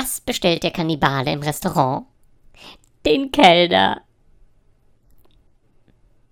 Was bestellt der Kannibale im Restaurant? Den Kellner.